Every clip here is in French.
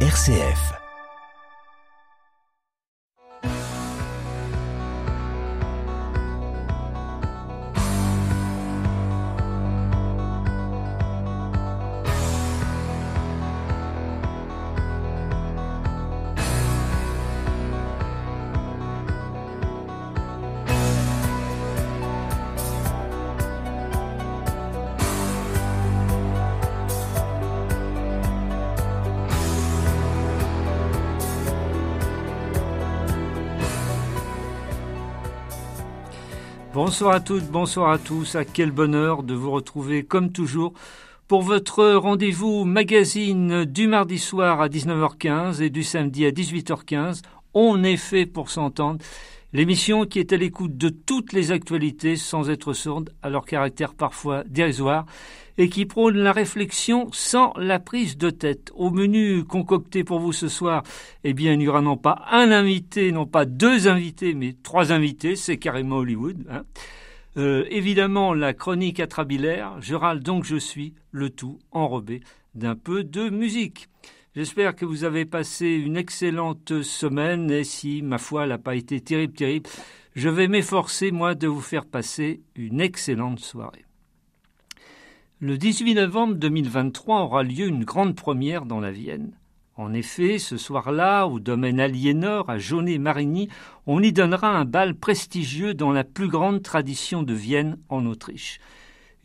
RCF. Bonsoir à toutes, bonsoir à tous. À quel bonheur de vous retrouver comme toujours pour votre rendez-vous magazine du mardi soir à 19h15 et du samedi à 18h15. On est fait pour s'entendre. L'émission qui est à l'écoute de toutes les actualités sans être sourde à leur caractère parfois dérisoire et qui prône la réflexion sans la prise de tête. Au menu concocté pour vous ce soir, eh bien, il n'y aura non pas un invité, non pas deux invités, mais trois invités, c'est carrément Hollywood. Hein. Euh, évidemment, la chronique atrabilaire, je râle donc je suis, le tout enrobé d'un peu de musique. J'espère que vous avez passé une excellente semaine et si, ma foi, n'a pas été terrible, terrible, je vais m'efforcer, moi, de vous faire passer une excellente soirée. Le 18 novembre 2023 aura lieu une grande première dans la Vienne. En effet, ce soir-là, au domaine Aliénor, à Jaunet-Marigny, on y donnera un bal prestigieux dans la plus grande tradition de Vienne en Autriche.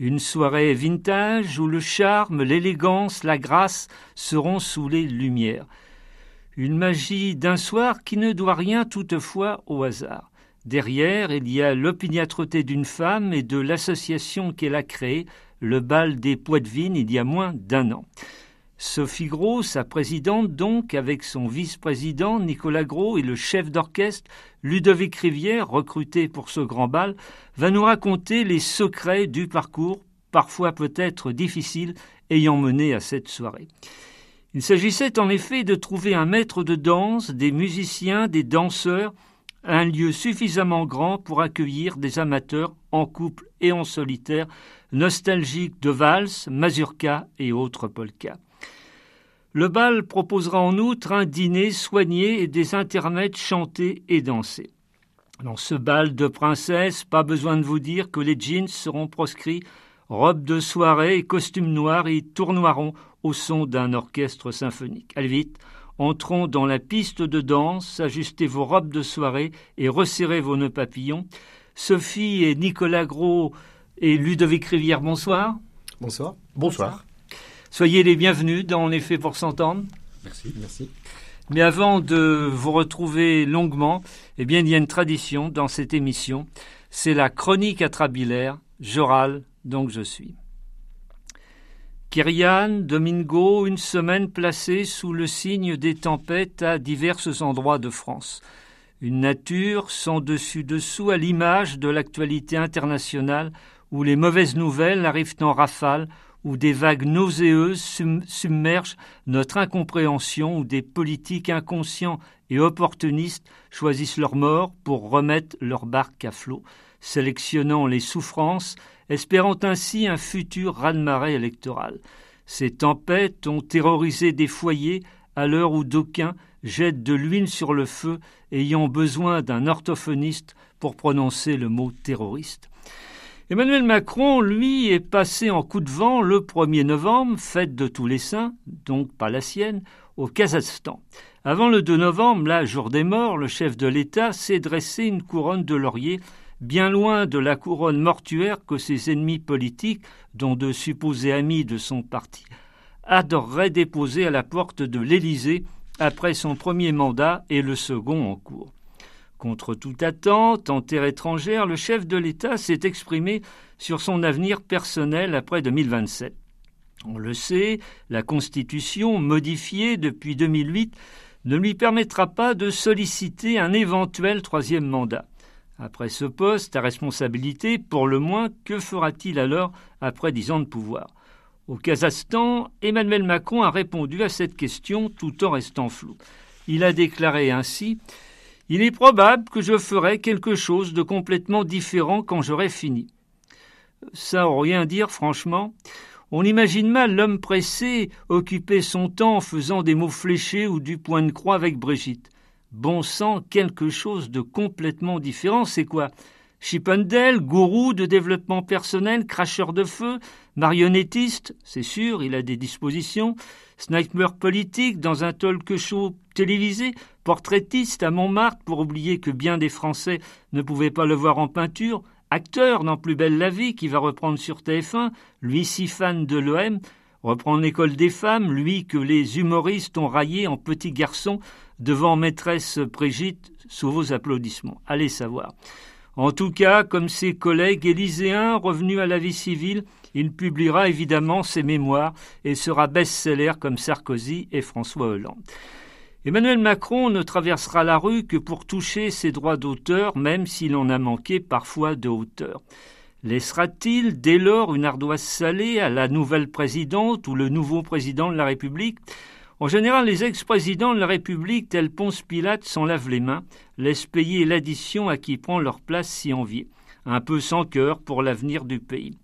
Une soirée vintage où le charme, l'élégance, la grâce seront sous les lumières. Une magie d'un soir qui ne doit rien toutefois au hasard. Derrière, il y a l'opiniâtreté d'une femme et de l'association qu'elle a créée, le bal des Poitevines il y a moins d'un an. Sophie Gros, sa présidente donc, avec son vice-président Nicolas Gros et le chef d'orchestre Ludovic Rivière, recruté pour ce grand bal, va nous raconter les secrets du parcours, parfois peut-être difficile, ayant mené à cette soirée. Il s'agissait en effet de trouver un maître de danse, des musiciens, des danseurs, un lieu suffisamment grand pour accueillir des amateurs en couple et en solitaire nostalgiques de valses, mazurka et autres polkas. Le bal proposera en outre un dîner soigné et des intermèdes chantés et dansés. Dans ce bal de princesse, pas besoin de vous dire que les jeans seront proscrits, robes de soirée et costumes noirs y tournoieront au son d'un orchestre symphonique. Allez vite, entrons dans la piste de danse, ajustez vos robes de soirée et resserrez vos nœuds papillons. Sophie et Nicolas Gros et Ludovic Rivière, bonsoir. Bonsoir. Bonsoir. Soyez les bienvenus dans l'effet pour s'entendre. Merci. Merci. Mais avant de vous retrouver longuement, eh bien, il y a une tradition dans cette émission. C'est la chronique atrabilaire. Je râle, donc je suis. Kyrian, Domingo, une semaine placée sous le signe des tempêtes à divers endroits de France. Une nature sans dessus-dessous à l'image de l'actualité internationale où les mauvaises nouvelles arrivent en rafale, où des vagues nauséeuses submergent notre incompréhension, où des politiques inconscients et opportunistes choisissent leur mort pour remettre leur barque à flot, sélectionnant les souffrances, espérant ainsi un futur raz-de-marée électoral. Ces tempêtes ont terrorisé des foyers à l'heure où d'aucuns jettent de l'huile sur le feu, ayant besoin d'un orthophoniste pour prononcer le mot terroriste. Emmanuel Macron, lui, est passé en coup de vent le 1er novembre, fête de tous les saints, donc pas la sienne, au Kazakhstan. Avant le 2 novembre, là, jour des morts, le chef de l'État s'est dressé une couronne de laurier, bien loin de la couronne mortuaire que ses ennemis politiques, dont de supposés amis de son parti, adoreraient déposer à la porte de l'Élysée après son premier mandat et le second en cours. Contre toute attente, en terre étrangère, le chef de l'État s'est exprimé sur son avenir personnel après 2027. On le sait, la Constitution, modifiée depuis 2008, ne lui permettra pas de solliciter un éventuel troisième mandat. Après ce poste à responsabilité, pour le moins, que fera-t-il alors après dix ans de pouvoir? Au Kazakhstan, Emmanuel Macron a répondu à cette question tout en restant flou. Il a déclaré ainsi il est probable que je ferai quelque chose de complètement différent quand j'aurai fini. Ça rien dire, franchement. On imagine mal l'homme pressé occuper son temps en faisant des mots fléchés ou du point de croix avec Brigitte. Bon sang, quelque chose de complètement différent, c'est quoi? Chippendale, gourou de développement personnel, cracheur de feu, marionnettiste, c'est sûr, il a des dispositions, sniper politique dans un talk show télévisé, portraitiste à Montmartre pour oublier que bien des Français ne pouvaient pas le voir en peinture, acteur dans Plus belle la vie qui va reprendre sur TF1, lui si fan de l'OM, reprendre l'école des femmes, lui que les humoristes ont raillé en petit garçon devant maîtresse Brigitte sous vos applaudissements. Allez savoir. En tout cas, comme ses collègues élyséens revenus à la vie civile, il publiera évidemment ses mémoires et sera best-seller comme Sarkozy et François Hollande. Emmanuel Macron ne traversera la rue que pour toucher ses droits d'auteur, même s'il en a manqué parfois de hauteur. Laissera-t-il dès lors une ardoise salée à la nouvelle présidente ou le nouveau président de la République? En général, les ex-présidents de la République, tels Ponce Pilate, s'en lavent les mains, laissent payer l'addition à qui prend leur place si enviée, un peu sans cœur pour l'avenir du pays.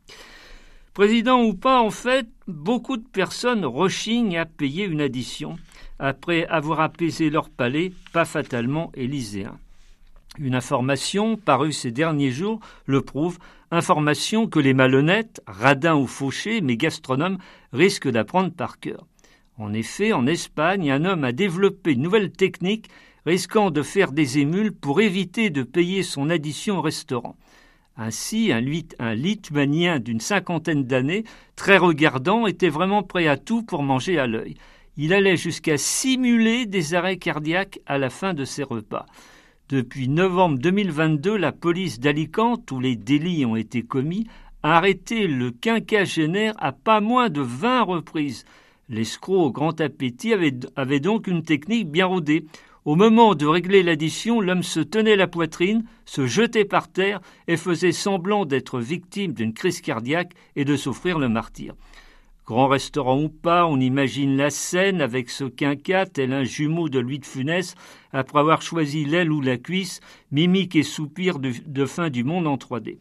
Président ou pas, en fait, beaucoup de personnes rechignent à payer une addition après avoir apaisé leur palais, pas fatalement élyséen. Une information parue ces derniers jours le prouve, information que les malhonnêtes, radins ou fauchés, mais gastronomes, risquent d'apprendre par cœur. En effet, en Espagne, un homme a développé une nouvelle technique risquant de faire des émules pour éviter de payer son addition au restaurant. Ainsi, un, un lituanien d'une cinquantaine d'années, très regardant, était vraiment prêt à tout pour manger à l'œil. Il allait jusqu'à simuler des arrêts cardiaques à la fin de ses repas. Depuis novembre 2022, la police d'Alicante, où les délits ont été commis, a arrêté le quinquagénaire à pas moins de vingt reprises. L'escroc au grand appétit avait, donc une technique bien rodée. Au moment de régler l'addition, l'homme se tenait la poitrine, se jetait par terre et faisait semblant d'être victime d'une crise cardiaque et de souffrir le martyr. Grand restaurant ou pas, on imagine la scène avec ce quinquat, tel un jumeau de Louis de Funès, après avoir choisi l'aile ou la cuisse, mimique et soupir de, fin du monde en 3D.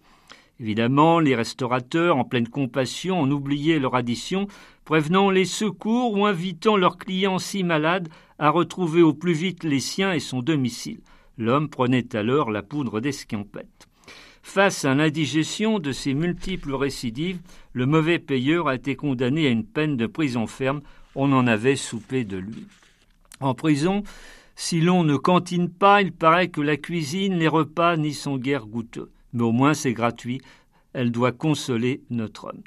Évidemment, les restaurateurs, en pleine compassion, ont oublié leur addition, prévenant les secours ou invitant leurs clients si malades à retrouver au plus vite les siens et son domicile. L'homme prenait alors la poudre d'escampette. Face à l'indigestion de ces multiples récidives, le mauvais payeur a été condamné à une peine de prison ferme. On en avait soupé de lui. En prison, si l'on ne cantine pas, il paraît que la cuisine, les repas n'y sont guère goûteux mais au moins c'est gratuit. Elle doit consoler notre homme.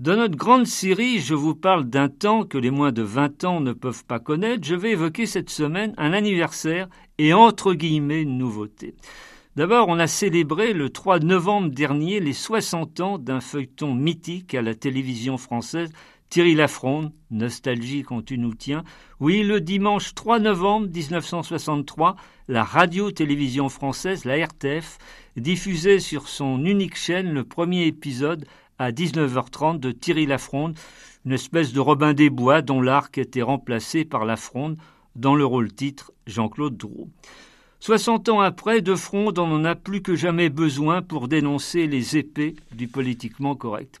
Dans notre grande série, je vous parle d'un temps que les moins de 20 ans ne peuvent pas connaître. Je vais évoquer cette semaine un anniversaire et entre guillemets une nouveauté. D'abord, on a célébré le 3 novembre dernier les 60 ans d'un feuilleton mythique à la télévision française, Thierry Lafronde, nostalgie quand tu nous tiens. Oui, le dimanche 3 novembre 1963, la radio-télévision française, la RTF, diffusait sur son unique chaîne le premier épisode à 19h30 de Thierry Lafronde, une espèce de Robin des Bois dont l'arc était remplacé par Lafronde dans le rôle titre Jean-Claude Drouot. Soixante ans après, De Fronde en en a plus que jamais besoin pour dénoncer les épées du politiquement correct.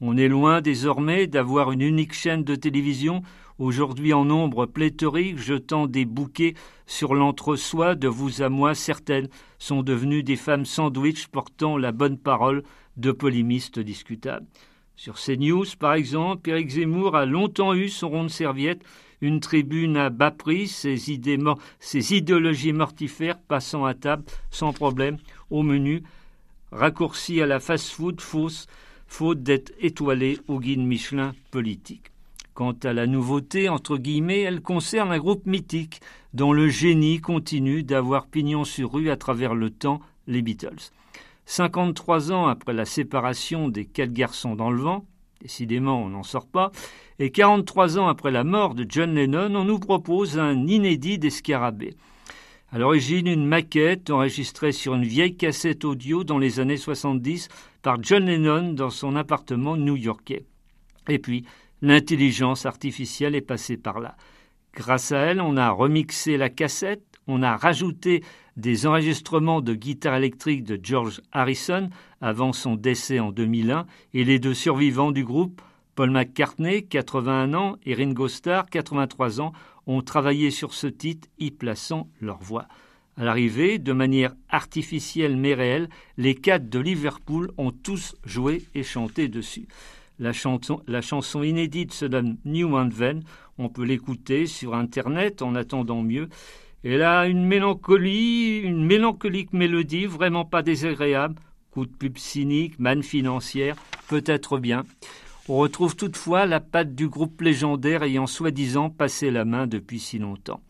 On est loin désormais d'avoir une unique chaîne de télévision, aujourd'hui en nombre pléthorique, jetant des bouquets sur l'entre-soi de vous à moi. Certaines sont devenues des femmes sandwich portant la bonne parole de polémistes discutables. Sur CNews, par exemple, Éric Zemmour a longtemps eu son rond de serviette, une tribune à bas prix, ses, idéologies mortifères passant à table sans problème au menu, raccourci à la fast-food fausse faute d'être étoilée au guide Michelin politique. Quant à la nouveauté, entre guillemets, elle concerne un groupe mythique dont le génie continue d'avoir pignon sur rue à travers le temps, les Beatles. 53 ans après la séparation des quatre garçons dans le vent, décidément on n'en sort pas, et 43 ans après la mort de John Lennon, on nous propose un inédit d'Escarabée. À l'origine, une maquette enregistrée sur une vieille cassette audio dans les années 70 par John Lennon dans son appartement new-yorkais. Et puis, l'intelligence artificielle est passée par là. Grâce à elle, on a remixé la cassette, on a rajouté des enregistrements de guitare électrique de George Harrison avant son décès en 2001 et les deux survivants du groupe Paul McCartney, 81 ans, et Ringo Starr, 83 ans, ont travaillé sur ce titre, y plaçant leur voix. À l'arrivée, de manière artificielle mais réelle, les quatre de Liverpool ont tous joué et chanté dessus. La chanson, inédite se donne New Van. On peut l'écouter sur Internet en attendant mieux. Elle a une mélancolie, une mélancolique mélodie vraiment pas désagréable. Coup de pub cynique, manne financière, peut-être bien. On retrouve toutefois la patte du groupe légendaire ayant soi-disant passé la main depuis si longtemps.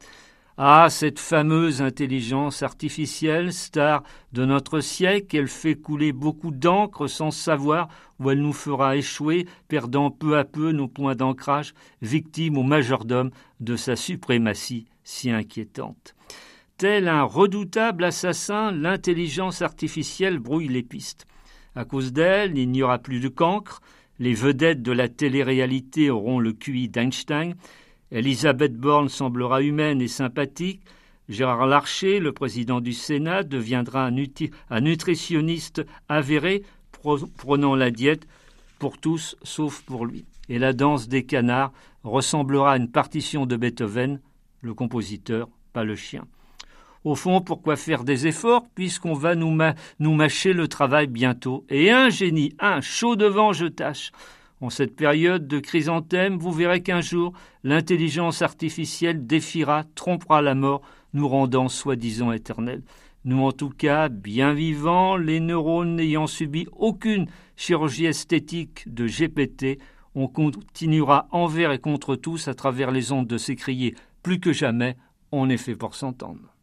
Ah, cette fameuse intelligence artificielle, star de notre siècle, elle fait couler beaucoup d'encre sans savoir où elle nous fera échouer, perdant peu à peu nos points d'ancrage, victime au majordome de sa suprématie si inquiétante. Tel un redoutable assassin, l'intelligence artificielle brouille les pistes. À cause d'elle, il n'y aura plus de cancre, les vedettes de la télé-réalité auront le QI d'Einstein. Elisabeth Borne semblera humaine et sympathique. Gérard Larcher, le président du Sénat, deviendra un, un nutritionniste avéré, prenant la diète pour tous sauf pour lui. Et la danse des canards ressemblera à une partition de Beethoven, le compositeur, pas le chien. Au fond, pourquoi faire des efforts puisqu'on va nous, mâcher le travail bientôt? Et un génie, un chaud devant, je tâche. En cette période de chrysanthème, vous verrez qu'un jour, l'intelligence artificielle défiera, trompera la mort, nous rendant soi-disant éternels. Nous, en tout cas, bien vivants, les neurones n'ayant subi aucune chirurgie esthétique de GPT, on continuera envers et contre tous à travers les ondes de s'écrier plus que jamais, on est fait pour s'entendre.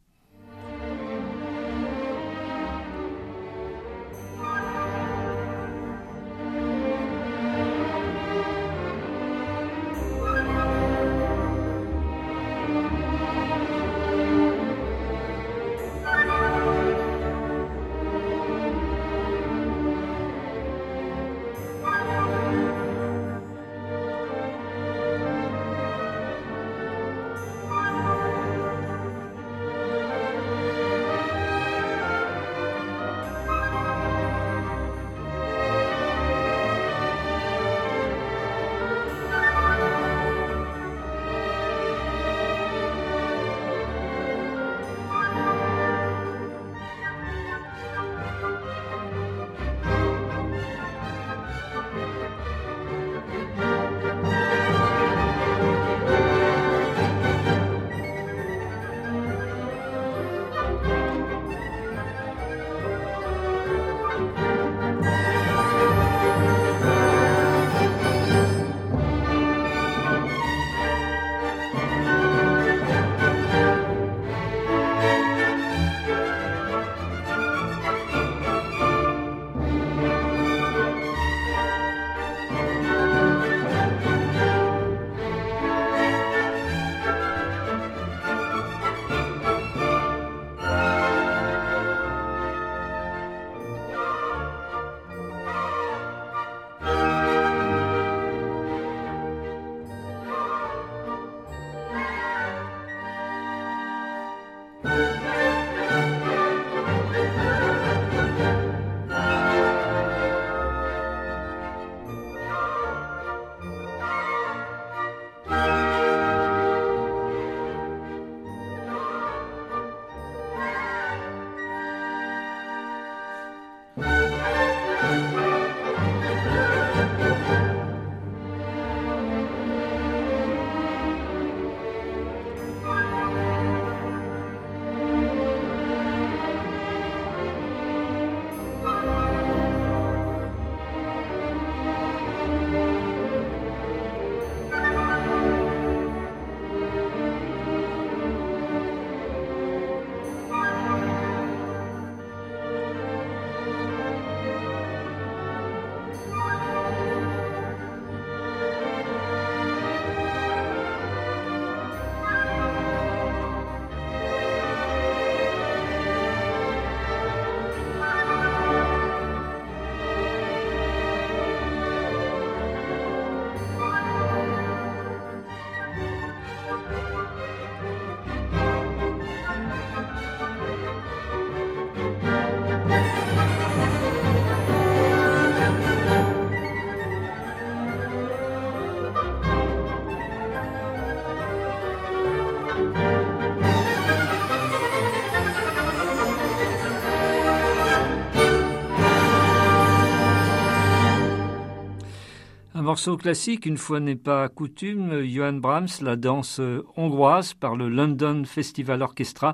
Morceau classique, une fois n'est pas coutume, Johann Brahms, la danse hongroise par le London Festival Orchestra,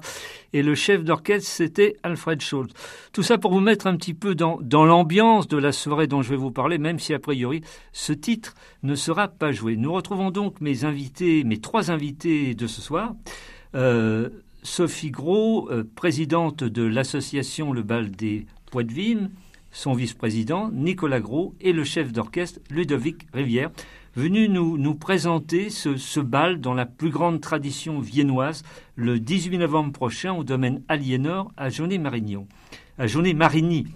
et le chef d'orchestre, c'était Alfred Schultz. Tout ça pour vous mettre un petit peu dans, l'ambiance de la soirée dont je vais vous parler, même si a priori ce titre ne sera pas joué. Nous retrouvons donc mes invités, mes trois invités de ce soir. Euh, Sophie Gros, euh, présidente de l'association Le Bal des Poitevines, son vice-président, Nicolas Gros, et le chef d'orchestre, Ludovic Rivière, venus nous, nous présenter ce, bal dans la plus grande tradition viennoise le 18 novembre prochain au domaine Aliénor. À Jaunet-Marigny.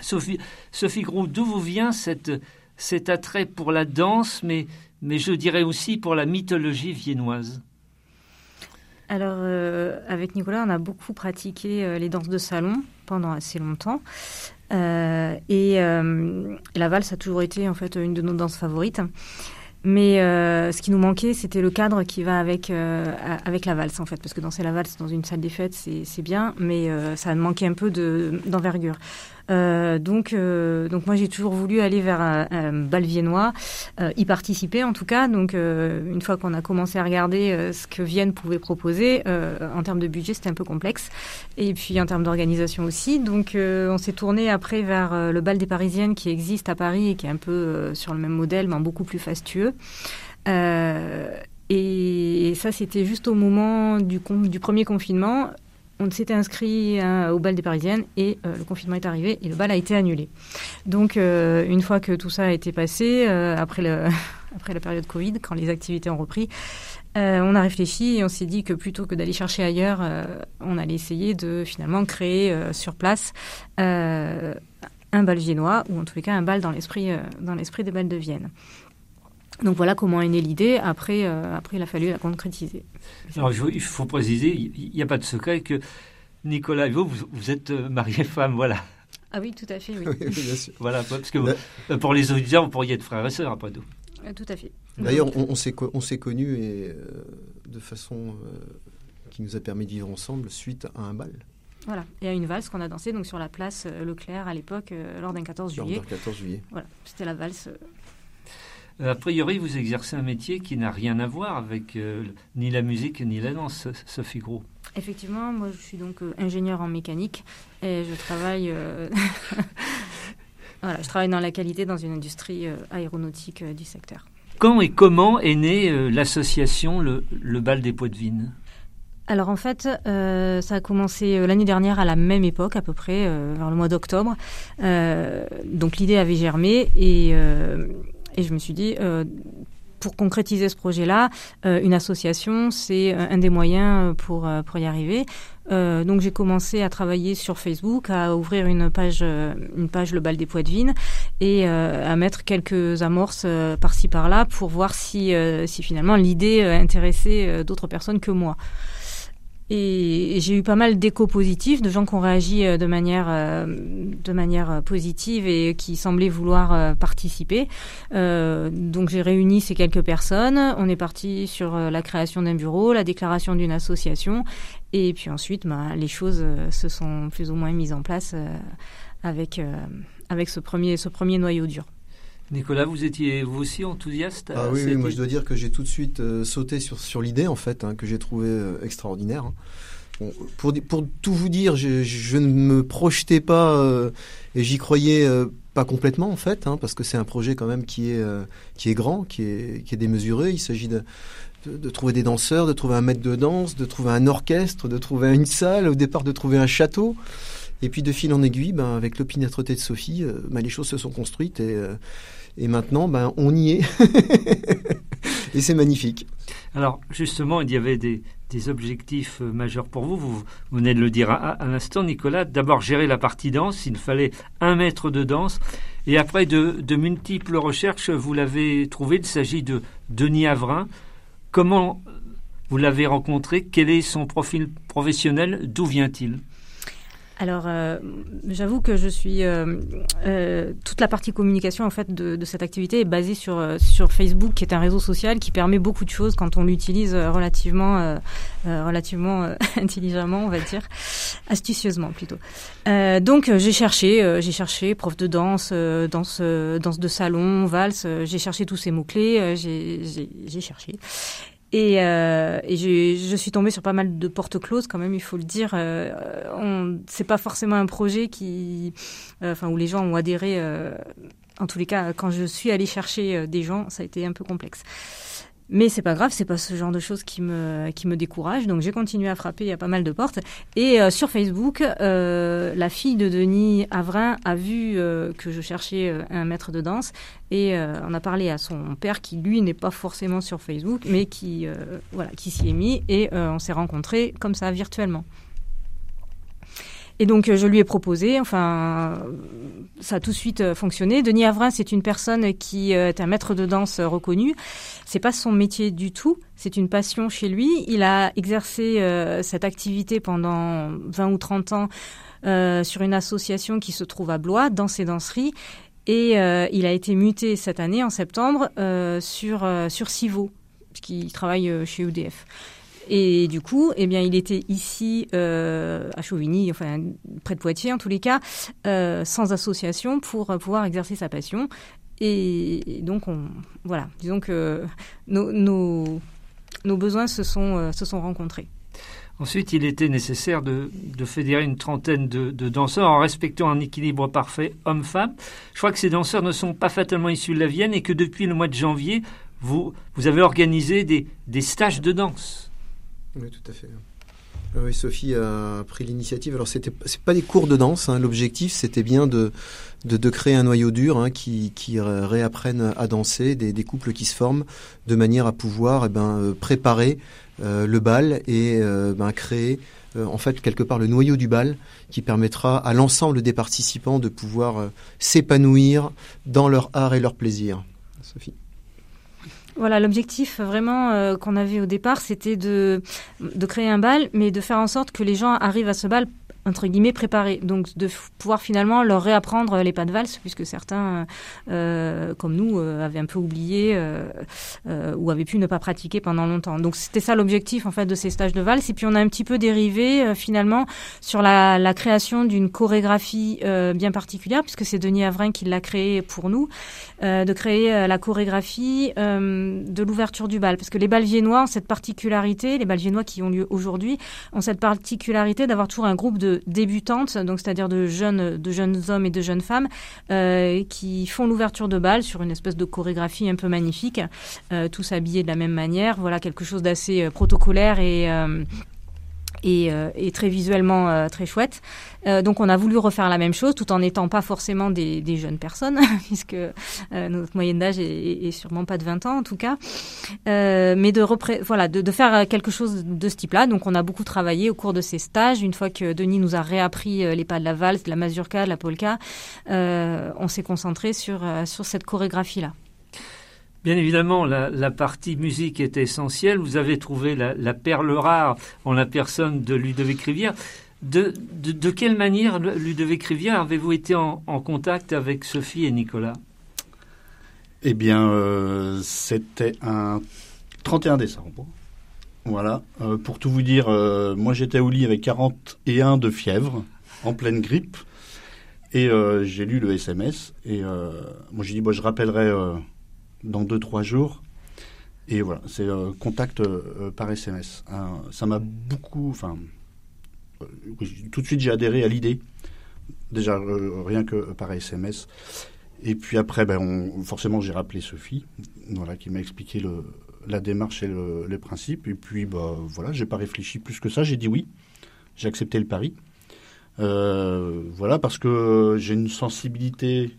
Sophie, Sophie Gros, d'où vous vient cette, cet attrait pour la danse, mais, mais je dirais aussi pour la mythologie viennoise? Alors, euh, avec Nicolas, on a beaucoup pratiqué euh, les danses de salon pendant assez longtemps. Euh, et, la valse a toujours été en fait une de nos danses favorites. Mais ce qui nous manquait, c'était le cadre qui va avec, avec la valse, en fait. Parce que danser la valse dans une salle des fêtes, c'est bien, mais ça manquait un peu d'envergure. Euh, donc, euh, donc moi j'ai toujours voulu aller vers un, un bal viennois, euh, y participer en tout cas. Donc une fois qu'on a commencé à regarder ce que Vienne pouvait proposer, en termes de budget c'était un peu complexe, et puis en termes d'organisation aussi. Donc on s'est tourné après vers le bal des Parisiennes qui existe à Paris et qui est un peu sur le même modèle, mais beaucoup plus fastueux. et ça, c'était juste au moment du premier confinement on s'était inscrit euh, au bal des Parisiennes et euh, le confinement est arrivé et le bal a été annulé. Donc euh, une fois que tout ça a été passé, après, la période Covid, quand les activités ont repris, on a réfléchi et on s'est dit que plutôt que d'aller chercher ailleurs, on allait essayer de finalement créer sur place un bal viennois ou en tous les cas un bal dans l'esprit dans l'esprit des balles de Vienne. Donc voilà comment est née l'idée. Après, euh, après, il a fallu la concrétiser. Alors, il faut préciser, il n'y a pas de secret que Nicolas et vous, vous, êtes euh, marié-femme, voilà. Ah oui, tout à fait, oui. bien sûr. Voilà, parce que euh, pour les auditeurs, vous pourriez être frère et sœur après tout. Tout à fait. D'ailleurs, on, on s'est connus et, de façon qui nous a permis de vivre ensemble suite à un bal. Voilà, et à une valse qu'on a dansée donc sur la place Leclerc à l'époque lors d'un 14 juillet. Lors d'un 14 juillet. Voilà, c'était la valse euh, a priori, vous exercez un métier qui n'a rien à voir avec euh, ni la musique ni la danse, Sophie Gros. Effectivement, moi je suis donc euh, ingénieur en mécanique et je travaille, voilà, je travaille dans la qualité dans une industrie aéronautique du secteur. Quand et comment est née l'association le, le, Bal des Pots de Vigne alors en fait, ça a commencé l'année dernière à la même époque, à peu près, vers le mois d'octobre. donc l'idée avait germé et et je me suis dit, euh, pour concrétiser ce projet-là, euh, une association, c'est un des moyens pour, euh, pour y arriver. donc j'ai commencé à travailler sur Facebook, à ouvrir une page, une page Le Bal des Poitevines et à mettre quelques amorces par-ci par-là pour voir si, si finalement l'idée intéressait d'autres personnes que moi. Et j'ai eu pas mal d'échos positifs, de gens qui ont réagi euh, de manière, euh, de manière euh, positive et qui semblaient vouloir participer. donc j'ai réuni ces quelques personnes. On est parti sur la création d'un bureau, la déclaration d'une association. Et puis ensuite, bah, les choses se sont plus ou moins mises en place avec, avec ce, premier, ce premier noyau dur. Nicolas, vous étiez vous aussi enthousiaste Ah oui, moi je dois dire que j'ai tout de suite euh, sauté sur, sur l'idée en fait, hein, que j'ai trouvé euh, extraordinaire. Hein. pour, pour tout vous dire, je, je ne me projetais pas euh, et j'y croyais pas complètement en fait, hein, parce que c'est un projet quand même qui est, qui est grand, qui est, qui est démesuré. Il s'agit de, de, de, trouver des danseurs, de trouver un maître de danse, de trouver un orchestre, de trouver une salle, au départ de trouver un château. Et puis de fil en aiguille, ben, avec l'opiniâtreté de Sophie, ben, les choses se sont construites et, euh, et maintenant ben, on y est. et c'est magnifique. Alors justement, il y avait des, des objectifs euh, majeurs pour vous. Vous, venez de le dire à, l'instant, Nicolas. D'abord gérer la partie danse. Il fallait un maître de danse. Et après de multiples recherches, vous l'avez trouvé. Il s'agit de Denis Avrin. Comment vous l'avez rencontré? Quel est son profil professionnel? D'où vient-il? Alors, euh, j'avoue que je suis euh, euh, toute la partie communication en fait de, de, cette activité est basée sur sur Facebook, qui est un réseau social qui permet beaucoup de choses quand on l'utilise relativement relativement intelligemment, on va dire, astucieusement plutôt. donc, j'ai cherché, j'ai cherché prof de danse, danse danse de salon, valse. j'ai cherché tous ces mots clés. j'ai cherché et, euh, et je suis tombée sur pas mal de portes closes quand même, il faut le dire. Euh, c'est pas forcément un projet qui, euh, enfin, où les gens ont adhéré. Euh, en tous les cas, quand je suis allée chercher des gens, ça a été un peu complexe. Mais c'est pas grave, c'est pas ce genre de choses qui me qui me décourage. Donc j'ai continué à frapper à pas mal de portes. Et euh, sur Facebook, euh, la fille de Denis Avrin a vu euh, que je cherchais un maître de danse et on a parlé à son père qui lui n'est pas forcément sur Facebook, mais qui voilà qui s'y est mis et on s'est rencontrés comme ça virtuellement. Et donc je lui ai proposé, enfin ça a tout de suite fonctionné. Denis Avrin, c'est une personne qui est un maître de danse reconnu c'est pas son métier du tout, c'est une passion chez lui. Il a exercé euh, cette activité pendant 20 ou 30 ans euh, sur une association qui se trouve à Blois, dans ses danseries. Et euh, il a été muté cette année, en septembre, sur, sur Civo, puisqu'il travaille chez EDF. Et du coup, eh bien, il était ici à Chauvigny, enfin près de Poitiers en tous les cas, sans association pour pouvoir exercer sa passion. Et, donc, on, voilà, disons que nos, besoins se sont, euh, se sont rencontrés. Ensuite, il était nécessaire de, fédérer une trentaine de, danseurs en respectant un équilibre parfait homme-femme. Je crois que ces danseurs ne sont pas fatalement issus de la Vienne et que depuis le mois de janvier, vous, avez organisé des stages de danse. Oui, tout à fait. Oui, Sophie a pris l'initiative. Alors, c'était pas des cours de danse. Hein. L'objectif, c'était bien de, de, créer un noyau dur hein, qui, qui réapprennent à danser, des, couples qui se forment, de manière à pouvoir eh ben, euh, préparer euh, le bal et euh, ben, créer en fait quelque part le noyau du bal qui permettra à l'ensemble des participants de pouvoir s'épanouir dans leur art et leur plaisir. Sophie. Voilà, l'objectif vraiment euh, qu'on avait au départ, c'était de, de créer un bal, mais de faire en sorte que les gens arrivent à ce bal entre guillemets préparés. Donc de pouvoir finalement leur réapprendre les pas de valse, puisque certains, euh, comme nous, euh, avaient un peu oublié euh, euh, ou avaient pu ne pas pratiquer pendant longtemps. Donc c'était ça l'objectif en fait de ces stages de valse. Et puis on a un petit peu dérivé euh, finalement sur la, la création d'une chorégraphie bien particulière, puisque c'est Denis Avrin qui l'a créé pour nous, de créer la chorégraphie de l'ouverture du bal, parce que les bals viennois ont cette particularité, les bals viennois qui ont lieu aujourd'hui ont cette particularité d'avoir toujours un groupe de débutantes, donc c'est-à-dire de jeunes, de jeunes hommes et de jeunes femmes, euh, qui font l'ouverture de bal sur une espèce de chorégraphie un peu magnifique, euh, tous habillés de la même manière. Voilà quelque chose d'assez euh, protocolaire et et, euh, et, très visuellement euh, très chouette. Euh, donc on a voulu refaire la même chose tout en n'étant pas forcément des, jeunes personnes, puisque notre moyenne d'âge est, sûrement pas de 20 ans en tout cas, mais de, voilà, de, faire quelque chose de ce type-là. Donc on a beaucoup travaillé au cours de ces stages. Une fois que Denis nous a réappris les pas de la valse, de la mazurka, de la polka, on s'est concentré sur, sur cette chorégraphie-là. Bien évidemment, la, partie musique est essentielle. Vous avez trouvé la, perle rare en la personne de Ludovic Rivière. De, quelle manière, Ludovic Rivière, avez-vous été en, contact avec Sophie et Nicolas? Eh bien, euh, c'était un 31 décembre. Voilà. Euh, pour tout vous dire, euh, moi j'étais au lit avec 41 de fièvre, en pleine grippe. Et j'ai lu le SMS. Et moi j'ai dit, bon, je rappellerai dans deux trois jours. Et voilà, c'est euh, contact euh, par SMS. Ça m'a beaucoup, enfin, euh, tout de suite j'ai adhéré à l'idée. Déjà rien que par SMS. Et puis après, ben, forcément, j'ai rappelé Sophie, voilà, qui m'a expliqué le, la démarche et le, les principes. Et puis, bah, voilà, j'ai pas réfléchi plus que ça. J'ai dit oui. J'ai accepté le pari. voilà, parce que j'ai une sensibilité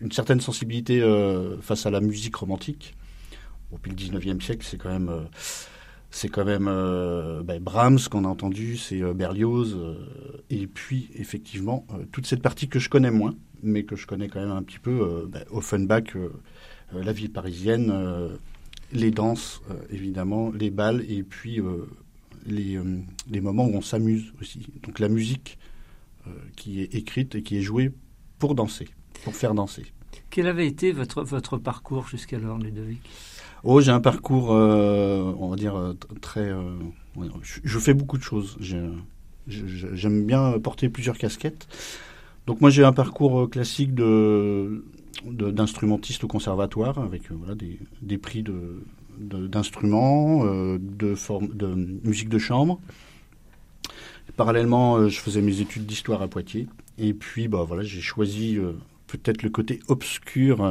une certaine sensibilité euh, face à la musique romantique. Depuis le 19e siècle, c'est quand même, euh, c'est quand même euh, ben, Brahms qu'on a entendu, c'est Berlioz, et puis effectivement toute cette partie que je connais moins, mais que je connais quand même un petit peu, ben, Offenbach, la ville parisienne, les danses évidemment, les balles, et puis les moments où on s'amuse aussi. Donc la musique qui est écrite et qui est jouée pour danser, pour faire danser. Quel avait été votre, votre parcours jusqu'alors, Ludovic? Oh, j'ai un parcours, on va dire, très... je, fais beaucoup de choses. J'aime bien porter plusieurs casquettes. Donc moi j'ai un parcours classique de d'instrumentiste au conservatoire avec voilà, des, des prix de, d'instruments, euh, de, de musique de chambre. Parallèlement, euh, je faisais mes études d'histoire à Poitiers. Et puis, bah, voilà, j'ai choisi euh, peut-être le côté obscur.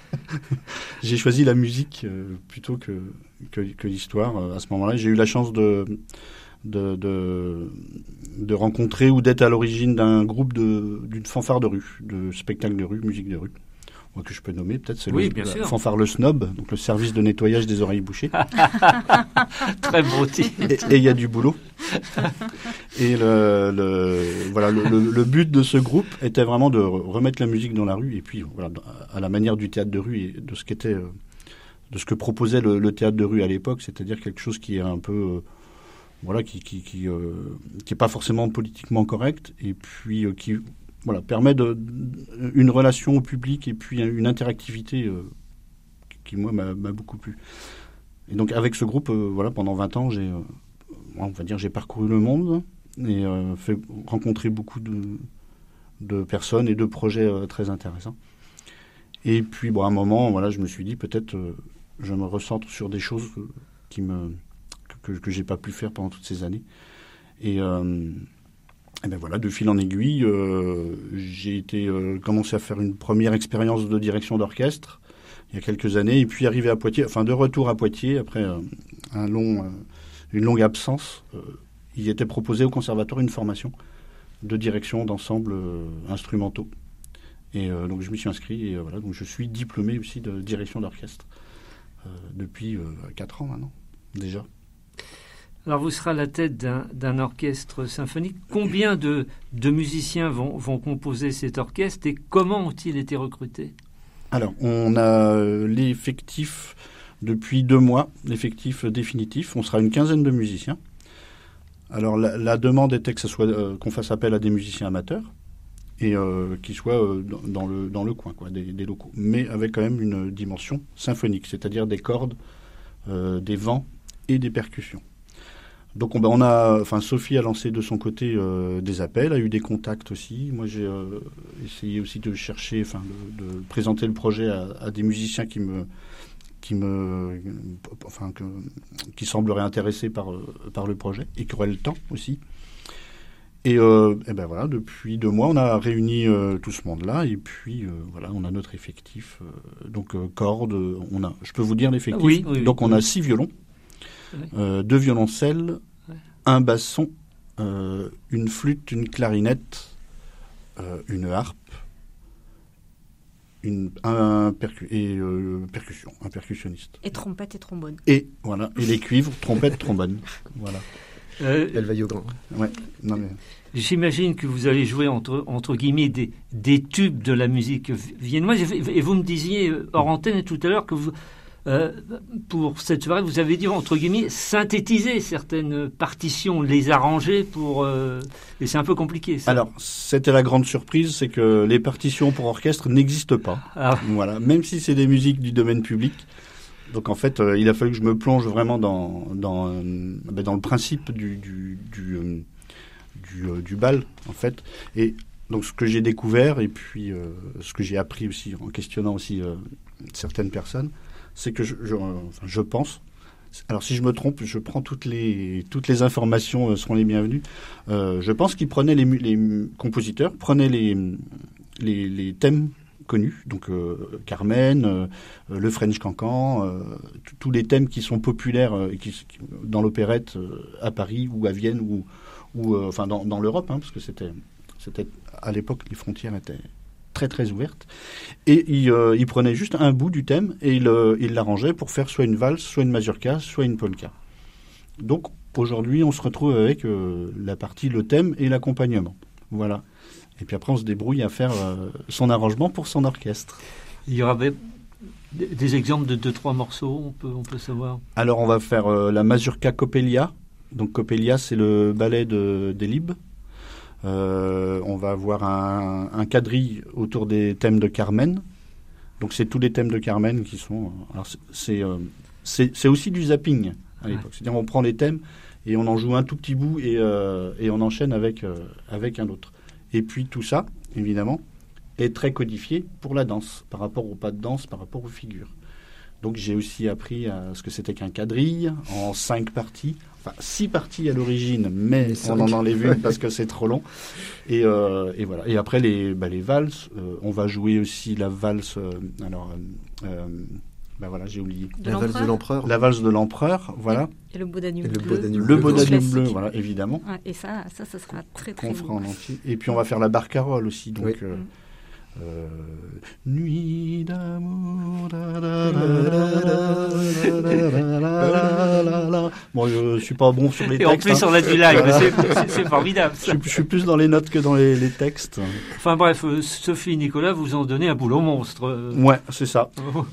j'ai choisi la musique plutôt que, l'histoire à ce moment-là. J'ai eu la chance de, de, de, rencontrer ou d'être à l'origine d'un groupe d'une fanfare de rue, de spectacle de rue, musique de rue que je peux nommer peut-être, c'est oui, fanfare le snob, donc le service de nettoyage des oreilles bouchées. Très beau titre. Et il y a du boulot. et le, voilà, le, but de ce groupe était vraiment de remettre la musique dans la rue, et puis voilà, à la manière du théâtre de rue et de ce qu'était, euh, de ce que proposait le, théâtre de rue à l'époque, c'est-à-dire quelque chose qui est un peu euh, voilà, qui qui qui, euh, qui est pas forcément politiquement correct et puis qui voilà, permet une relation au public et puis une interactivité euh, qui, moi, m'a beaucoup plu. Et donc, avec ce groupe, euh, voilà, pendant 20 ans, j'ai, euh, on va dire, j'ai parcouru le monde et fait rencontrer beaucoup de, de personnes et de projets très intéressants. Et puis, bon, à un moment, voilà, je me suis dit, peut-être, je me recentre sur des choses qui me, que, que j'ai pas pu faire pendant toutes ces années. Et et ben voilà, de fil en aiguille, euh, j'ai été euh, commencé à faire une première expérience de direction d'orchestre il y a quelques années, et puis arrivé à Poitiers, enfin de retour à Poitiers après euh, un long, une longue absence, il était proposé au conservatoire une formation de direction d'ensemble instrumentaux. Et donc je m'y suis inscrit et voilà, donc je suis diplômé aussi de direction d'orchestre depuis 4 ans maintenant déjà. Alors vous serez à la tête d'un orchestre symphonique. Combien de, musiciens vont, composer cet orchestre et comment ont-ils été recrutés? Alors on a euh, l'effectif depuis deux mois, l'effectif définitif. On sera une quinzaine de musiciens. Alors la, demande était que ce soit euh, qu'on fasse appel à des musiciens amateurs et euh, qui soient dans, le, dans le coin, des, locaux, mais avec quand même une dimension symphonique, c'est-à-dire des cordes, des vents et des percussions. Donc on, a, enfin Sophie a lancé de son côté euh, des appels, a eu des contacts aussi. Moi j'ai euh, essayé aussi de chercher, enfin de, présenter le projet à, des musiciens qui me, qui me, enfin qui sembleraient intéressés par euh, par le projet et qui auraient le temps aussi. Et, et ben voilà, depuis deux mois, on a réuni tout ce monde-là et puis voilà, on a notre effectif. donc cordes, on a, je peux vous dire l'effectif. Oui, donc on a six violons. Euh, deux violoncelles, un basson, euh, une flûte, une clarinette, euh, une harpe, une, un et percussion, un percussionniste. Et trompette et trombone. Et voilà, et les cuivres, trompette, trombone. Voilà. Elle va au grand. Ouais. Non, mais... J'imagine que vous allez jouer entre, entre guillemets des, des tubes de la musique viennoise. Et vous me disiez hors antenne tout à l'heure que vous, euh, pour cette soirée, vous avez dit, entre guillemets, synthétiser certaines partitions, les arranger pour... Euh, et c'est un peu compliqué. Ça. Alors, c'était la grande surprise, c'est que les partitions pour orchestre n'existent pas. Ah. Voilà, même si c'est des musiques du domaine public. Donc en fait, euh, il a fallu que je me plonge vraiment dans, dans, ben, dans le principe du, du, du, du, bal, en fait. Et donc ce que j'ai découvert, et puis ce que j'ai appris aussi en questionnant aussi certaines personnes, c'est que je, pense, alors si je me trompe, je prends toutes les toutes les informations euh, seront les bienvenues. Euh, je pense qu'ils prenaient les, les compositeurs prenaient les, les, thèmes connus, donc euh, Carmen, le French Cancan, tous les thèmes qui sont populaires qui, dans l'opérette à Paris ou à Vienne ou ou enfin dans, dans l'Europe, hein, parce que c'était c'était à l'époque les frontières étaient très très ouverte. Et il, euh, il, prenait juste un bout du thème et il euh, l'arrangeait pour faire soit une valse, soit une mazurka, soit une polka. Donc aujourd'hui, on se retrouve avec euh, la partie, le thème et l'accompagnement. Voilà. Et puis après, on se débrouille à faire son arrangement pour son orchestre. Il y aura des exemples de deux, trois morceaux, on peut, on peut savoir? Alors, on va faire la mazurka Coppelia, Donc Coppelia, c'est le ballet de Delibes. Euh, on va avoir un, un quadrille autour des thèmes de Carmen. Donc c'est tous les thèmes de Carmen qui sont. Alors c'est euh, c'est aussi du zapping à l'époque. C'est-à-dire on prend les thèmes et on en joue un tout petit bout et, euh, et on enchaîne avec avec un autre. Et puis tout ça, évidemment, est très codifié pour la danse, par rapport au pas de danse, par rapport aux figures. Donc j'ai aussi appris à ce que c'était qu'un quadrille en cinq parties, enfin six parties à l'origine, mais on en enlève une parce que c'est trop long. Et, euh, et, voilà. Et après les, bah, les valses, euh, on va jouer aussi la valse. Euh, alors, euh, bah voilà, j'ai oublié. la valse de l'empereur. La valse de l'empereur, voilà. Et le beau Danube bleu. Le beau Danube bleu, voilà, évidemment. Ouais, et ça, ça, ça sera très très. Qu'on fera en entier. Et puis on va faire la barcarolle aussi, donc. Oui. Euh, nuit d'amour. Bon, je suis pas bon sur les textes. Et en plus, hein. on a du live, c'est formidable. Je, je, suis plus dans les notes que dans les, les textes. Enfin bref, Sophie et Nicolas vous ont donné un boulot monstre. Ouais, c'est ça.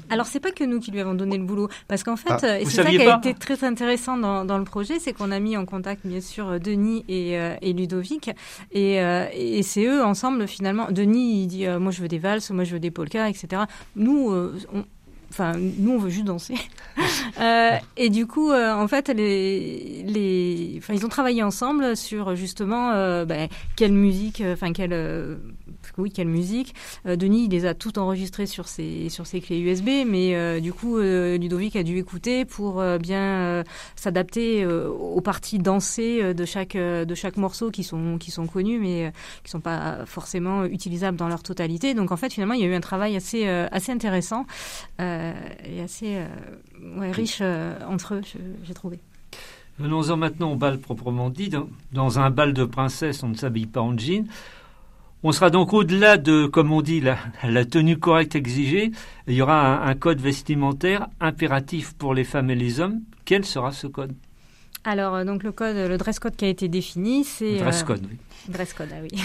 Alors, c'est pas que nous qui lui avons donné le boulot, parce qu'en fait, ah, et c'est ça qui a été très intéressant dans, dans le projet, c'est qu'on a mis en contact, bien sûr, Denis et, et Ludovic, et, et c'est eux ensemble, finalement. Denis, il dit, moi, je veux des valses, moi, je veux des polkas, etc. Nous, euh, on, Enfin, nous, on veut juste danser. euh, et du coup, euh, en fait, ils ont travaillé ensemble sur justement euh, bah, quelle musique, enfin, quelle, oui, quelle musique. Denis, il les a tout enregistrés sur ses, sur ses clés USB, mais du coup, Ludovic a dû écouter pour bien s'adapter aux parties dansées de chaque, de chaque morceau qui sont, qui sont connus, mais qui sont pas forcément utilisables dans leur totalité. Donc, en fait, finalement, il y a eu un travail assez, assez intéressant. Et assez euh, ouais, riche euh, entre eux, j'ai trouvé. Venons-en maintenant au bal proprement dit. Dans, dans, un bal de princesse, on ne s'habille pas en jean. On sera donc au-delà de, comme on dit, la, la, tenue correcte exigée. Il y aura un, un, code vestimentaire impératif pour les femmes et les hommes. Quel sera ce code? Alors, donc le code, le dress code qui a été défini, c'est dress code, oui. Dress code, ah oui.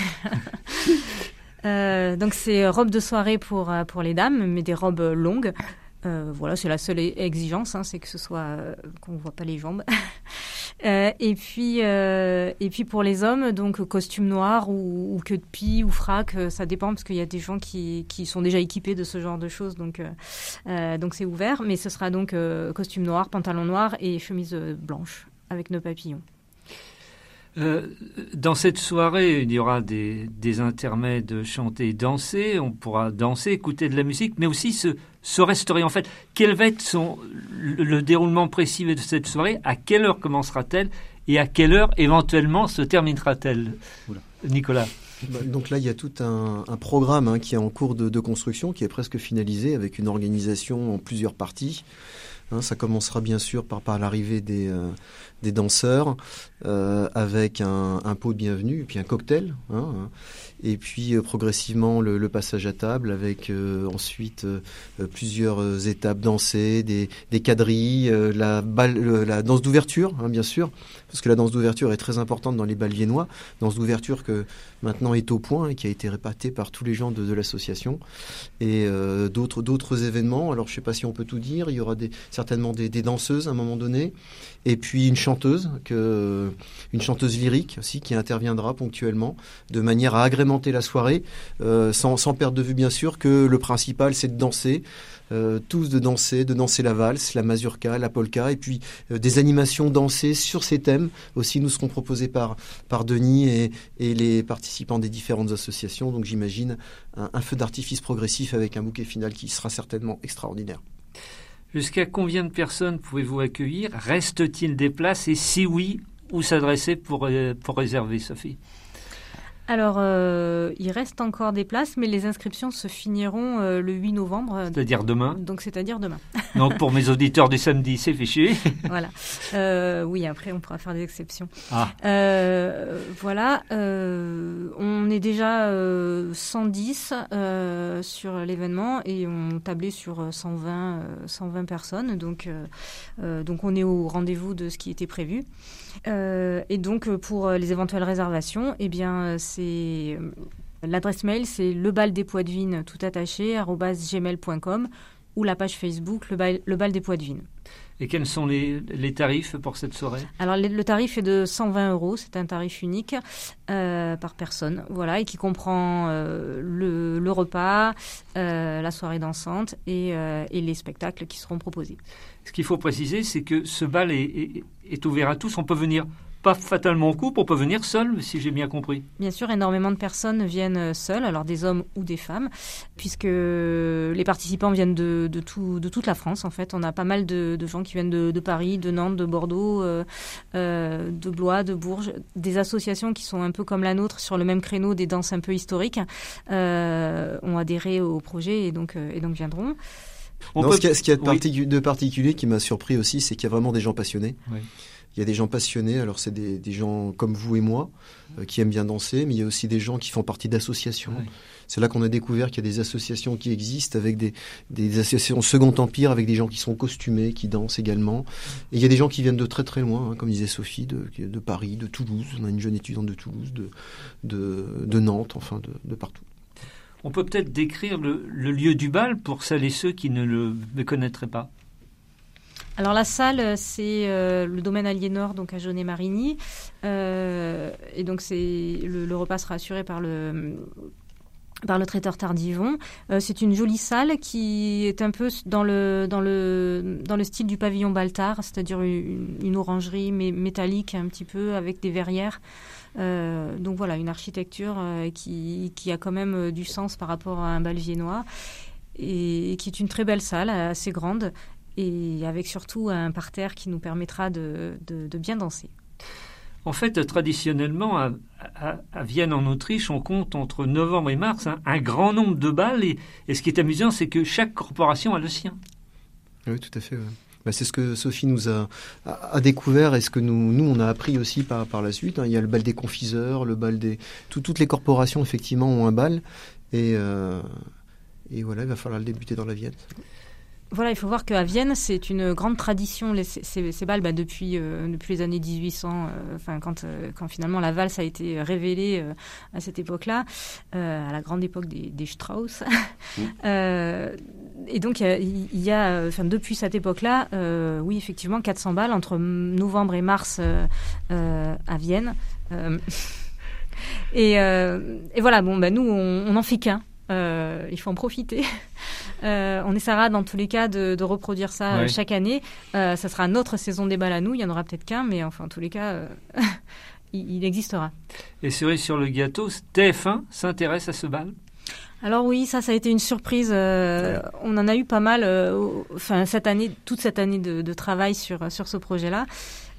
euh, donc c'est robe de soirée pour pour les dames, mais des robes longues. Euh, voilà, c'est la seule exigence, hein, c'est que ce soit euh, qu'on voit pas les jambes. euh, et puis pour les hommes, donc costume noir ou, ou queue de pie ou frac, ça dépend parce qu'il y a des gens qui, qui sont déjà équipés de ce genre de choses, donc c'est ouvert. Mais ce sera donc costume noir, pantalon noir et chemise blanche avec nos papillons. Euh, dans cette soirée, il y aura des, des intermèdes chanter, danser. On pourra danser, écouter de la musique, mais aussi se, se restaurer. En fait, quel va être son, le, le déroulement précis de cette soirée? À quelle heure commencera-t-elle? Et à quelle heure, éventuellement, se terminera-t-elle? Nicolas donc là, il y a tout un, un programme hein, qui est en cours de, de, construction, qui est presque finalisé, avec une organisation en plusieurs parties. Hein, ça commencera bien sûr par, l'arrivée des, euh, danseurs, euh, avec un, pot de bienvenue, puis un cocktail. Hein, et puis euh, progressivement le, passage à table avec ensuite plusieurs étapes dansées, des, quadrilles, la, danse d'ouverture hein, bien sûr, parce que la danse d'ouverture est très importante dans les bals viennois, danse d'ouverture que maintenant est au point et qui a été répatée par tous les gens de, l'association. Et d'autres d'autres événements. Alors je sais pas si on peut tout dire, il y aura des, certainement des, danseuses à un moment donné. Et puis une chanteuse que une chanteuse lyrique aussi qui interviendra ponctuellement de manière à agrémenter la soirée, euh, sans, sans, perdre de vue bien sûr que le principal c'est de danser, euh, tous de danser, de danser la valse, la mazurka, la polka, et puis euh, des animations dansées sur ces thèmes aussi nous seront proposés par, Denis et, les participants des différentes associations. Donc j'imagine un, feu d'artifice progressif avec un bouquet final qui sera certainement extraordinaire. Jusqu'à combien de personnes pouvez-vous accueillir? Reste-t-il des places? Et si oui, où s'adresser pour, pour réserver, Sophie? Alors, euh, il reste encore des places, mais les inscriptions se finiront euh, le 8 novembre. C'est-à-dire demain Donc, c'est-à-dire demain. Donc, pour mes auditeurs du samedi, c'est fichu. voilà. Euh, oui, après, on pourra faire des exceptions. Ah. Euh, voilà. Euh, on est déjà 110 sur l'événement et on tablait sur 120, 120 personnes. Donc, donc, on est au rendez-vous de ce qui était prévu. Et donc, pour les éventuelles réservations, eh bien, c'est l'adresse mail, c'est le bal des poids de tout attaché gmail.com ou la page Facebook le bal, le bal des poids de vigne. Et quels sont les, tarifs pour cette soirée? Alors le, tarif est de 120 euros, c'est un tarif unique euh, par personne, voilà, et qui comprend euh, le, repas, euh, la soirée dansante et, les spectacles qui seront proposés. Ce qu'il faut préciser, c'est que ce bal est, ouvert à tous. On peut venir pas fatalement en couple, on peut venir seul, si j'ai bien compris. Bien sûr, énormément de personnes viennent seules, alors des hommes ou des femmes, puisque les participants viennent de, tout, de toute la France, en fait. On a pas mal de, gens qui viennent de, Paris, de Nantes, de Bordeaux, euh, euh, de Blois, de Bourges, des associations qui sont un peu comme la nôtre, sur le même créneau, des danses un peu historiques, euh, ont adhéré au projet et donc, et donc viendront. Ce qu'il y a, de, de particulier qui m'a surpris aussi, c'est qu'il y a vraiment des gens passionnés. Oui. Il y a des gens passionnés, alors c'est des, des, gens comme vous et moi euh, qui aiment bien danser, mais il y a aussi des gens qui font partie d'associations. C'est là qu'on a découvert qu'il y a des associations qui existent avec des, des, associations Second Empire, avec des gens qui sont costumés, qui dansent également. Et il y a des gens qui viennent de très très loin, hein, comme disait Sophie, de, de, Paris, de Toulouse. On a une jeune étudiante de Toulouse, de, de, de Nantes, enfin de, de partout. On peut peut-être décrire le, lieu du bal pour celles et ceux qui ne le connaîtraient pas. Alors la salle, euh, c'est euh, le domaine Aliénor, donc à Jaunet-Marigny. Euh, et donc c'est le, repas sera assuré par le traiteur Tardivon. c'est une jolie salle qui est un peu dans le style du pavillon Baltard, c'est-à-dire une, orangerie mais métallique un petit peu avec des verrières. Donc voilà, une architecture qui, qui a quand même du sens par rapport à un bal viennois et qui est une très belle salle, assez grande, et avec surtout un parterre qui nous permettra de, de, bien danser. En fait, traditionnellement, à, à, Vienne, en Autriche, on compte entre novembre et mars hein, un grand nombre de balles. Et, ce qui est amusant, c'est que chaque corporation a le sien. Oui, tout à fait. Bah, c'est ce que Sophie nous a, a, découvert et ce que nous, nous, on a appris aussi par, par la suite. Hein. Il y a le bal des confiseurs, le bal des... toutes les corporations, effectivement, ont un bal. Et, euh, et voilà, il va falloir le débuter dans la Vienne. Voilà, il faut voir qu'à Vienne, c'est une grande tradition, les, ces, ces balles, bah, depuis, euh, depuis les années 1800, euh, enfin, quand, euh, quand finalement la valse a été révélée à cette époque-là, à la grande époque des, des Strauss. Mmh. et donc, il y a, enfin, depuis cette époque-là, oui, effectivement, 400 balles entre novembre et mars à Vienne. et, et, voilà, bon, bah, nous, on n'en fait qu'un. Il faut en profiter. Euh, on essaiera dans tous les cas de, reproduire ça euh, chaque année. Euh, ça sera notre saison des balles à nous. Il y en aura peut-être qu'un, mais enfin, en tous les cas, il, existera. Et cerise sur le gâteau, TF1 s'intéresse à ce bal? Alors oui, ça, ça a été une surprise. on en a eu pas mal, enfin cette année, toute cette année de, de travail sur sur ce projet-là.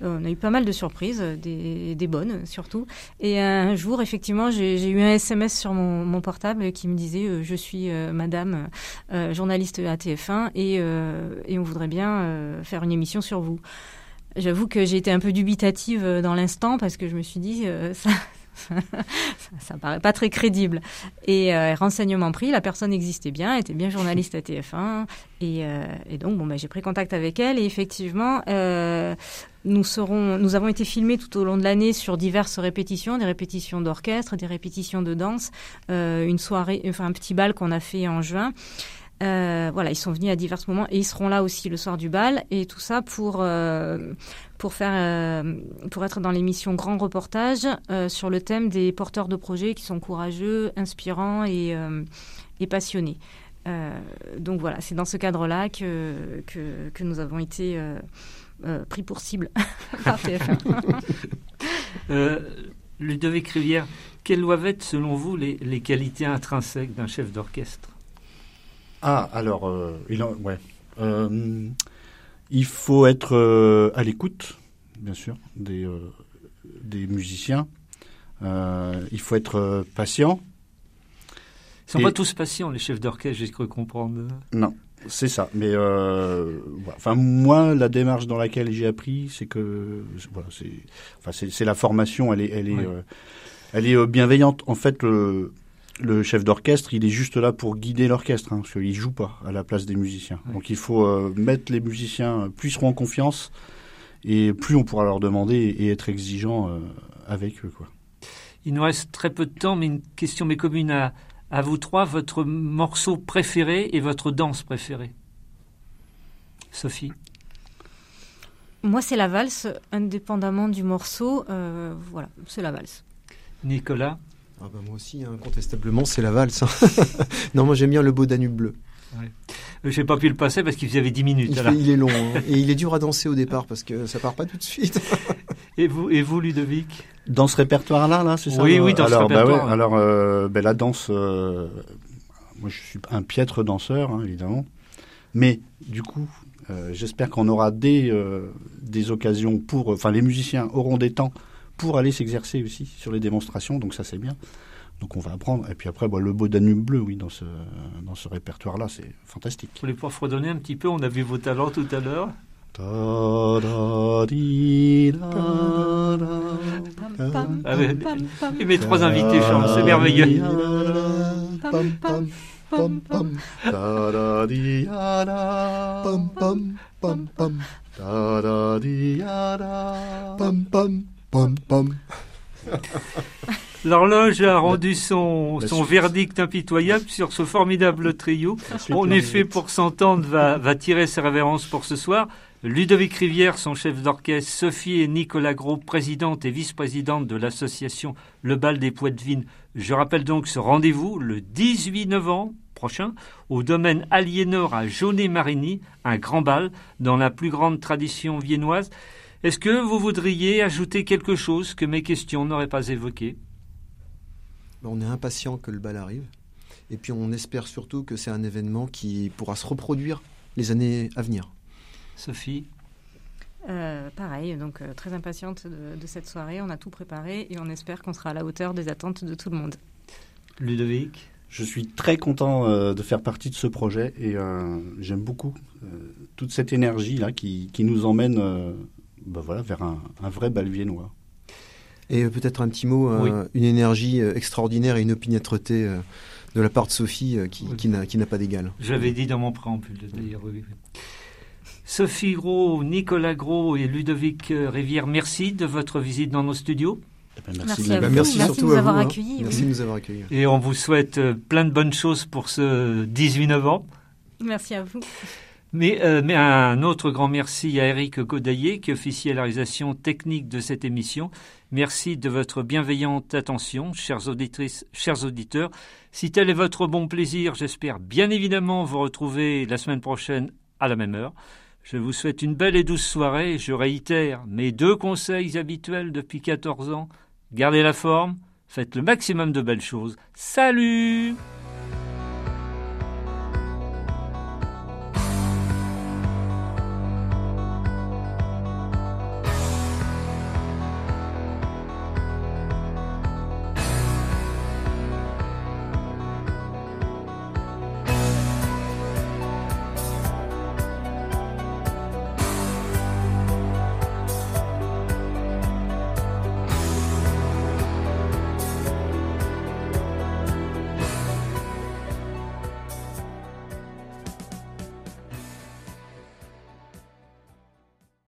Euh, on a eu pas mal de surprises, euh, des, bonnes surtout. Et un jour, effectivement, j'ai eu un SMS sur mon, portable qui me disait euh, Je suis madame journaliste à TF1 et, et on voudrait bien faire une émission sur vous. J'avoue que j'ai été un peu dubitative dans l'instant parce que je me suis dit ça, ça, paraît pas très crédible. Et renseignement pris, la personne existait bien, était bien journaliste à TF1, et, et donc bon, bah, j'ai pris contact avec elle et effectivement, nous, serons, nous avons été filmés tout au long de l'année sur diverses répétitions, des répétitions d'orchestre, des répétitions de danse, euh, une soirée, enfin un petit bal qu'on a fait en juin. Euh, voilà, ils sont venus à divers moments et ils seront là aussi le soir du bal et tout ça pour euh, pour faire pour être dans l'émission Grand Reportage sur le thème des porteurs de projets qui sont courageux, inspirants et, passionnés. donc voilà, c'est dans ce cadre-là que, que, nous avons été euh, pris pour cible par TF1. euh, Ludovic Rivière, quelles doivent être selon vous les, les qualités intrinsèques d'un chef d'orchestre? Ah, alors, euh, il, ouais. Euh, il faut être à l'écoute, bien sûr, des, des musiciens. il faut être patient. Ils ne sont pas tous patients, les chefs d'orchestre, j'ai cru comprendre. Non. C'est ça. Mais euh, enfin, moi, la démarche dans laquelle j'ai appris, c'est que voilà, c'est enfin, c'est la formation. Elle est, elle est, euh, elle est euh, bienveillante. En fait, le, le chef d'orchestre, il est juste là pour guider l'orchestre, hein, parce qu'il joue pas à la place des musiciens. Donc, il faut euh, mettre les musiciens plus seront en confiance, et plus on pourra leur demander et, être exigeant avec eux, quoi. Il nous reste très peu de temps, mais une question mais commune à à vous trois votre morceau préféré et votre danse préférée? Sophie? Moi, c'est la valse, indépendamment du morceau. Euh, voilà, c'est la valse. Nicolas? Ah bah moi aussi, incontestablement, c'est la valse. hein. non, moi j'aime bien le beau Danube bleu. Je n'ai pas pu le passer parce qu'il avait 10 minutes. Il, alors. fait- il est long hein. et il est dur à danser au départ parce que ça part pas tout de suite. Et vous, et vous, Ludovic? Dans ce répertoire-là, là, c'est ça Oui, oui, dans ce alors, bah répertoire, ouais, alors, euh, ben, la danse, euh, moi je suis un piètre danseur, hein, évidemment. Mais du coup, euh, j'espère qu'on aura des, euh, des occasions pour... Enfin, les musiciens auront des temps pour aller s'exercer aussi sur les démonstrations, donc ça c'est bien. Donc on va apprendre. Et puis après, bah, le beau Danube bleu, oui, dans ce, dans ce répertoire-là, c'est fantastique. Vous voulez pas fredonner un petit peu On a vu vos talents tout à l'heure. Et mes trois invités chantent, c'est merveilleux. L'horloge a rendu son, verdict impitoyable sur ce formidable trio. En on effet, pour s'entendre, va, va tirer ses révérences pour ce soir. Ludovic Rivière, son chef d'orchestre, Sophie et Nicolas Gros, présidente et vice-présidente de l'association Le Bal des Poitevines. Je rappelle donc ce rendez-vous le 18 novembre prochain au domaine Aliénor à Jaunet-Marigny, un grand bal dans la plus grande tradition viennoise. Est-ce que vous voudriez ajouter quelque chose que mes questions n'auraient pas évoqué? Ben, On est impatient que le bal arrive. Et puis on espère surtout que c'est un événement qui pourra se reproduire les années à venir. Sophie? Euh, pareil, donc euh, très impatiente de, de cette soirée. On a tout préparé et on espère qu'on sera à la hauteur des attentes de tout le monde. Ludovic? Je suis très content euh, de faire partie de ce projet et euh, j'aime beaucoup euh, toute cette énergie là qui, qui nous emmène bah voilà, vers un, un vrai bal viennois. Et euh, peut-être un petit mot, euh, une énergie euh, extraordinaire et une opiniâtreté euh, de la part de Sophie euh, qui, Oui. qui n'a pas d'égal. J'avais dit dans mon préambule, d'ailleurs. Oui, oui. Sophie Gros, Nicolas Gros et Ludovic Rivière, merci de votre visite dans nos studios. Eh ben, Merci de à la- Ben, vous. merci, merci de surtout nous à avoir vous, hein. accueillis, Merci de nous avoir accueillis. Et on vous souhaite plein de bonnes choses pour ce 18 novembre. Merci à vous. Mais, euh, mais un autre grand merci à Eric Godaillé qui officie à la réalisation technique de cette émission. Merci de votre bienveillante attention, chères auditrices, chers auditeurs. Si tel est votre bon plaisir, j'espère bien évidemment vous retrouver la semaine prochaine à la même heure. Je vous souhaite une belle et douce soirée. Je réitère mes deux conseils habituels depuis 14 ans. Gardez la forme, faites le maximum de belles choses. Salut